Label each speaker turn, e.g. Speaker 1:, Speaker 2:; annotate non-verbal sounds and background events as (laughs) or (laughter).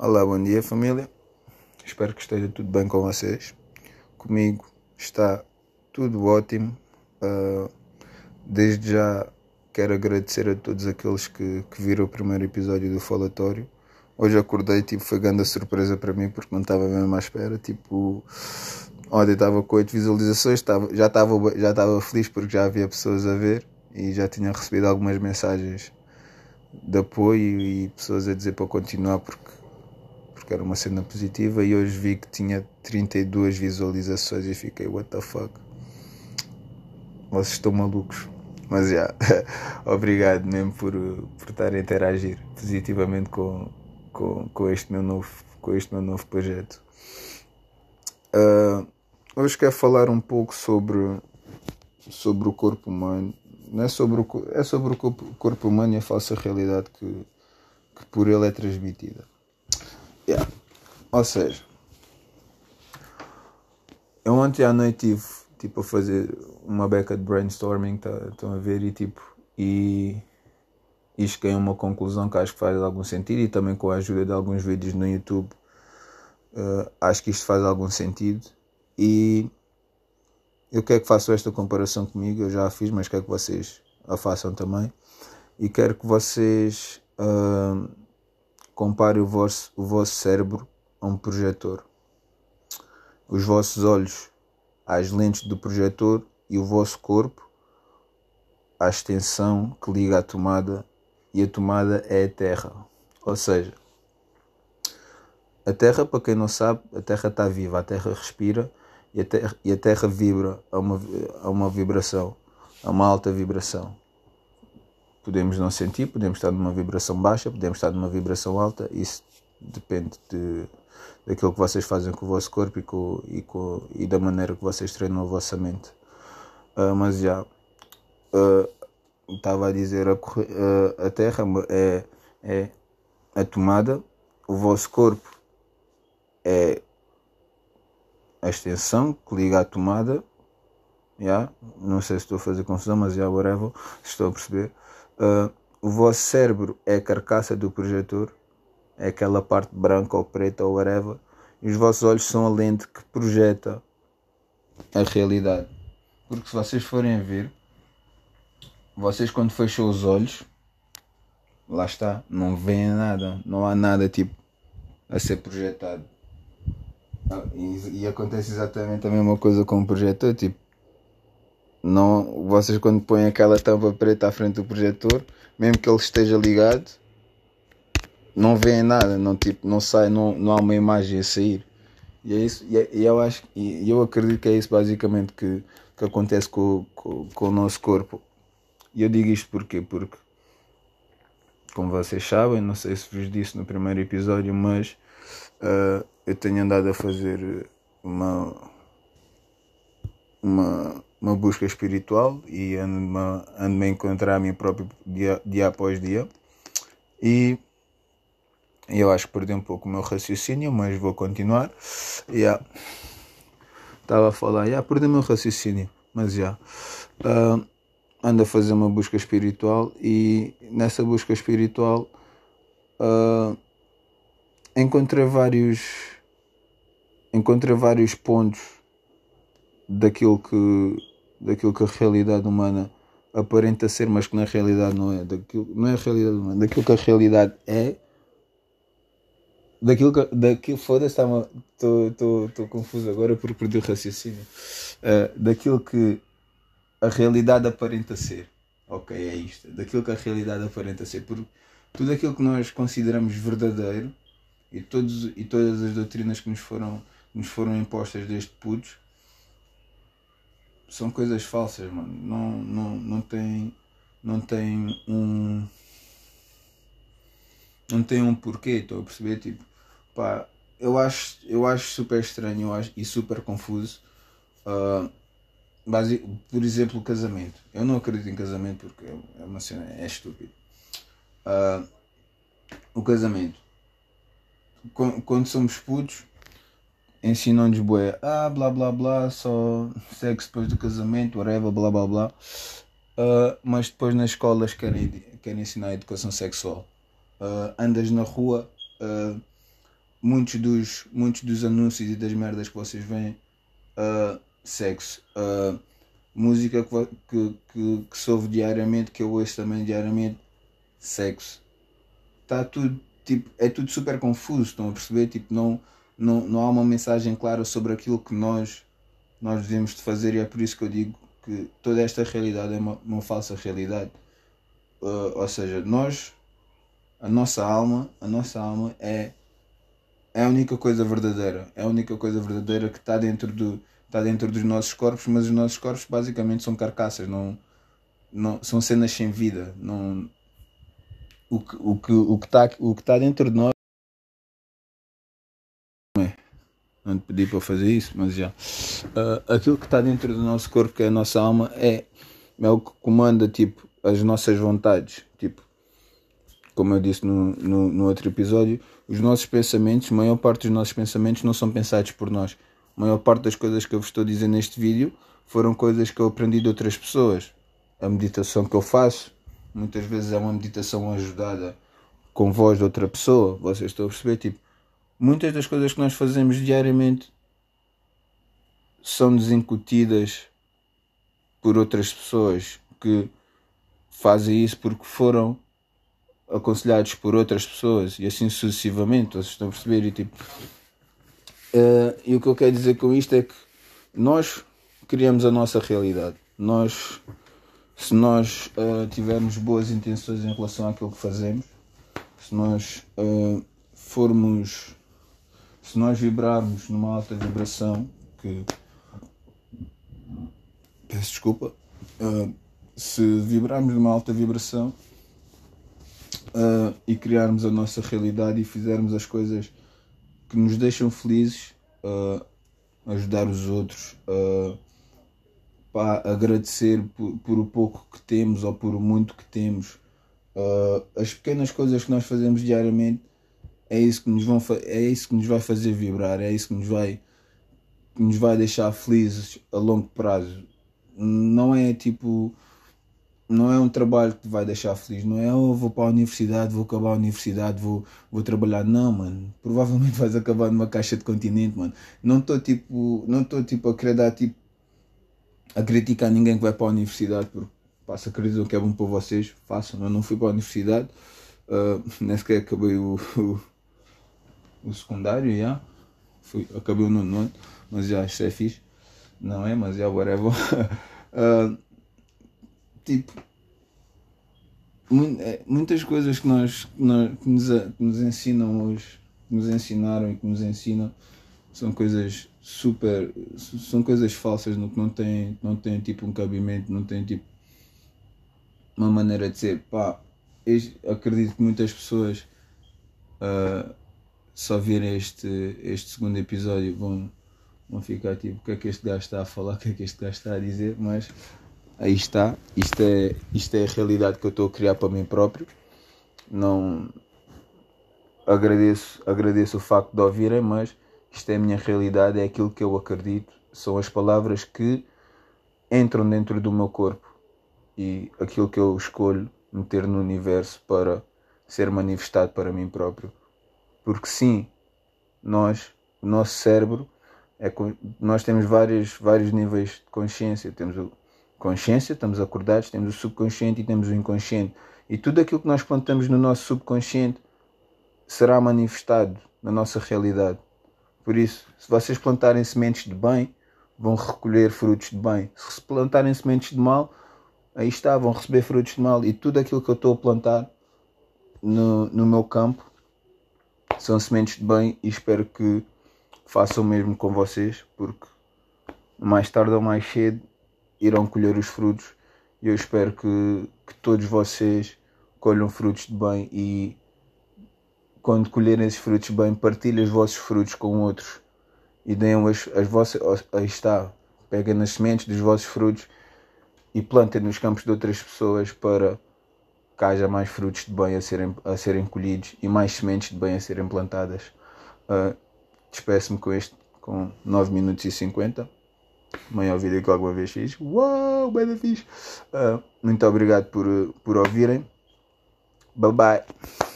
Speaker 1: Olá, bom dia família. Espero que esteja tudo bem com vocês. Comigo está tudo ótimo. Uh, desde já quero agradecer a todos aqueles que, que viram o primeiro episódio do Falatório. Hoje acordei, tipo, foi grande surpresa para mim porque não estava mesmo à espera. Tipo, ontem estava com 8 visualizações, estava, já estava já estava feliz porque já havia pessoas a ver e já tinha recebido algumas mensagens de apoio e pessoas a dizer para continuar porque porque era uma cena positiva e hoje vi que tinha 32 visualizações e fiquei what the fuck vocês estão malucos mas já, (laughs) obrigado mesmo por, por estar a interagir positivamente com, com, com, este, meu novo, com este meu novo projeto. Uh, hoje quero falar um pouco sobre, sobre o corpo humano. Não é sobre o, é sobre o corpo, corpo humano e a falsa realidade que, que por ele é transmitida. Ou seja, eu ontem à noite tive tipo a fazer uma beca de brainstorming, tá, estão a ver, e tipo, e, e cheguei a uma conclusão que acho que faz algum sentido e também com a ajuda de alguns vídeos no YouTube uh, acho que isto faz algum sentido. E eu quero que façam esta comparação comigo, eu já a fiz, mas quero que vocês a façam também. E quero que vocês uh, Compare o vosso, o vosso cérebro a um projetor. Os vossos olhos às lentes do projetor e o vosso corpo à extensão que liga à tomada e a tomada é a Terra. Ou seja, a Terra, para quem não sabe, a Terra está viva, a Terra respira e a Terra, e a terra vibra a uma, a uma vibração, a uma alta vibração. Podemos não sentir, podemos estar numa vibração baixa, podemos estar numa vibração alta, isso depende de, daquilo que vocês fazem com o vosso corpo e, com, e, com, e da maneira que vocês treinam a vossa mente. Uh, mas já, uh, estava a dizer, a, uh, a Terra é, é a tomada, o vosso corpo é a extensão que liga à tomada. Yeah? Não sei se estou a fazer confusão, mas já, yeah, whatever, estou a perceber. Uh, o vosso cérebro é a carcaça do projetor, é aquela parte branca ou preta ou whatever, e os vossos olhos são a lente que projeta a realidade. Porque se vocês forem ver, vocês quando fecham os olhos, lá está, não veem nada, não há nada tipo a ser projetado. Ah, e, e acontece exatamente a mesma coisa com o projetor, tipo, não, vocês quando põem aquela tampa preta à frente do projetor, mesmo que ele esteja ligado, não veem nada, não, tipo, não sai, não, não há uma imagem a sair. E é isso, e, é, e eu acho e eu acredito que é isso basicamente que, que acontece com, com, com o nosso corpo. E eu digo isto porquê? Porque, como vocês sabem, não sei se vos disse no primeiro episódio, mas uh, eu tenho andado a fazer uma, uma uma busca espiritual e ando-me ando a encontrar a mim próprio dia, dia após dia. E eu acho que perdi um pouco o meu raciocínio, mas vou continuar. Yeah. Estava a falar, yeah, perdi o meu raciocínio, mas já. Yeah. Uh, ando a fazer uma busca espiritual e nessa busca espiritual uh, encontrei vários encontrei vários pontos daquilo que daquilo que a realidade humana aparenta ser, mas que na realidade não é. Daquilo, não é a realidade humana, daquilo que a realidade é. Daquilo que. Daquilo, Foda-se, estou confuso agora por perder o raciocínio. Uh, daquilo que a realidade aparenta ser. Ok, é isto. Daquilo que a realidade aparenta ser. Tudo aquilo que nós consideramos verdadeiro e, todos, e todas as doutrinas que nos foram, nos foram impostas desde putos são coisas falsas, mano. Não, não, não tem. Não tem um. Não tem um porquê, estou a perceber? Tipo, pá, eu acho, eu acho super estranho acho, e super confuso. Uh, base, por exemplo, o casamento. Eu não acredito em casamento porque é uma cena, é estúpido. Uh, o casamento. Quando, somos putos, ensinam-nos bué, ah, blá blá blá, só sexo depois do casamento, whatever, blá blá blá. Uh, mas depois nas escolas querem, querem ensinar educação sexual. Uh, andas na rua, uh, muitos dos, muitos dos anúncios e das merdas que vocês veem, uh, sexo. Uh, música que, que, que, que diariamente, que eu ouço também diariamente, sexo. Tá tudo, tipo, é tudo super confuso, estão a perceber? Tipo, não, não, não há uma mensagem clara sobre aquilo que nós, nós devemos de fazer e é por isso que eu digo que toda esta realidade é uma, uma falsa realidade. Uh, ou seja, nós, a nossa alma, a nossa alma é, é a única coisa verdadeira. É a única coisa verdadeira que está dentro, do, está dentro dos nossos corpos, mas os nossos corpos basicamente são carcaças, não, não, são cenas sem vida. Não, o que o que o que está o que está dentro de nós não te pedi para fazer isso mas já uh, aquilo que está dentro do nosso corpo que é a nossa alma é é o que comanda tipo as nossas vontades tipo como eu disse no, no, no outro episódio os nossos pensamentos a maior parte dos nossos pensamentos não são pensados por nós a maior parte das coisas que eu vos estou dizer neste vídeo foram coisas que eu aprendi de outras pessoas a meditação que eu faço muitas vezes é uma meditação ajudada com voz de outra pessoa, vocês estão a perceber? Tipo, muitas das coisas que nós fazemos diariamente são desincutidas por outras pessoas que fazem isso porque foram aconselhados por outras pessoas e assim sucessivamente, vocês estão a perceber? E, tipo, uh, e o que eu quero dizer com isto é que nós criamos a nossa realidade. Nós se nós uh, tivermos boas intenções em relação àquilo que fazemos, se nós uh, formos, se nós vibrarmos numa alta vibração, que peço desculpa, se vibrarmos numa alta vibração e criarmos a nossa realidade e fizermos as coisas que nos deixam felizes, ajudar os outros, pá, agradecer por, por, o pouco que temos ou por o muito que temos. Uh, as pequenas coisas que nós fazemos diariamente é isso que nos, vão é isso que nos vai fazer vibrar, é isso que nos vai, que nos vai deixar felizes a longo prazo. Não é tipo. Não é um trabalho que te vai deixar feliz, não é oh, vou para a universidade, vou acabar a universidade, vou, vou trabalhar. Não, mano. Provavelmente vais acabar numa caixa de continente, mano. Não estou tipo, não estou tipo a querer dar tipo a criticar ninguém que vai para a universidade, porque passa acreditam que é bom para vocês, façam. Eu não fui para a universidade, uh, nem sequer acabei o, o, o secundário, já. Fui, acabei o nono ano, mas já isto é fixe. Não é, mas já whatever. uh, (laughs) tipo, é, muitas coisas que nós, que, nos, que nos ensinam hoje, que nos ensinaram e que nos ensinam, são coisas super. são coisas falsas no que não tem, não tem tipo um cabimento, não tem tipo uma maneira de ser. Pá, acredito que muitas pessoas uh, só virem este, este segundo episódio vão, vão ficar tipo o que é que este gajo está a falar, o que é que este gajo está a dizer, mas aí está, isto é, isto é a realidade que eu estou a criar para mim próprio. Não agradeço, agradeço o facto de ouvirem, mas isto é a minha realidade, é aquilo que eu acredito, são as palavras que entram dentro do meu corpo e aquilo que eu escolho meter no universo para ser manifestado para mim próprio. Porque sim, nós, o nosso cérebro, é, nós temos vários, vários níveis de consciência. Temos o consciência, estamos acordados, temos o subconsciente e temos o inconsciente. E tudo aquilo que nós plantamos no nosso subconsciente será manifestado na nossa realidade. Por isso, se vocês plantarem sementes de bem, vão recolher frutos de bem. Se plantarem sementes de mal, aí está, vão receber frutos de mal. E tudo aquilo que eu estou a plantar no, no meu campo são sementes de bem e espero que façam o mesmo com vocês, porque mais tarde ou mais cedo irão colher os frutos e eu espero que, que todos vocês colham frutos de bem e quando colherem esses frutos bem, partilhem os vossos frutos com outros e deem as, as vossas. Aí está, peguem nas sementes dos vossos frutos e plantem nos campos de outras pessoas para que haja mais frutos de bem a serem, a serem colhidos e mais sementes de bem a serem plantadas. Uh, Despeço-me com este, com 9 minutos e 50. Maior vídeo que alguma vez fiz. Uau, bem fixe. Uh, muito obrigado por, por ouvirem. Bye bye.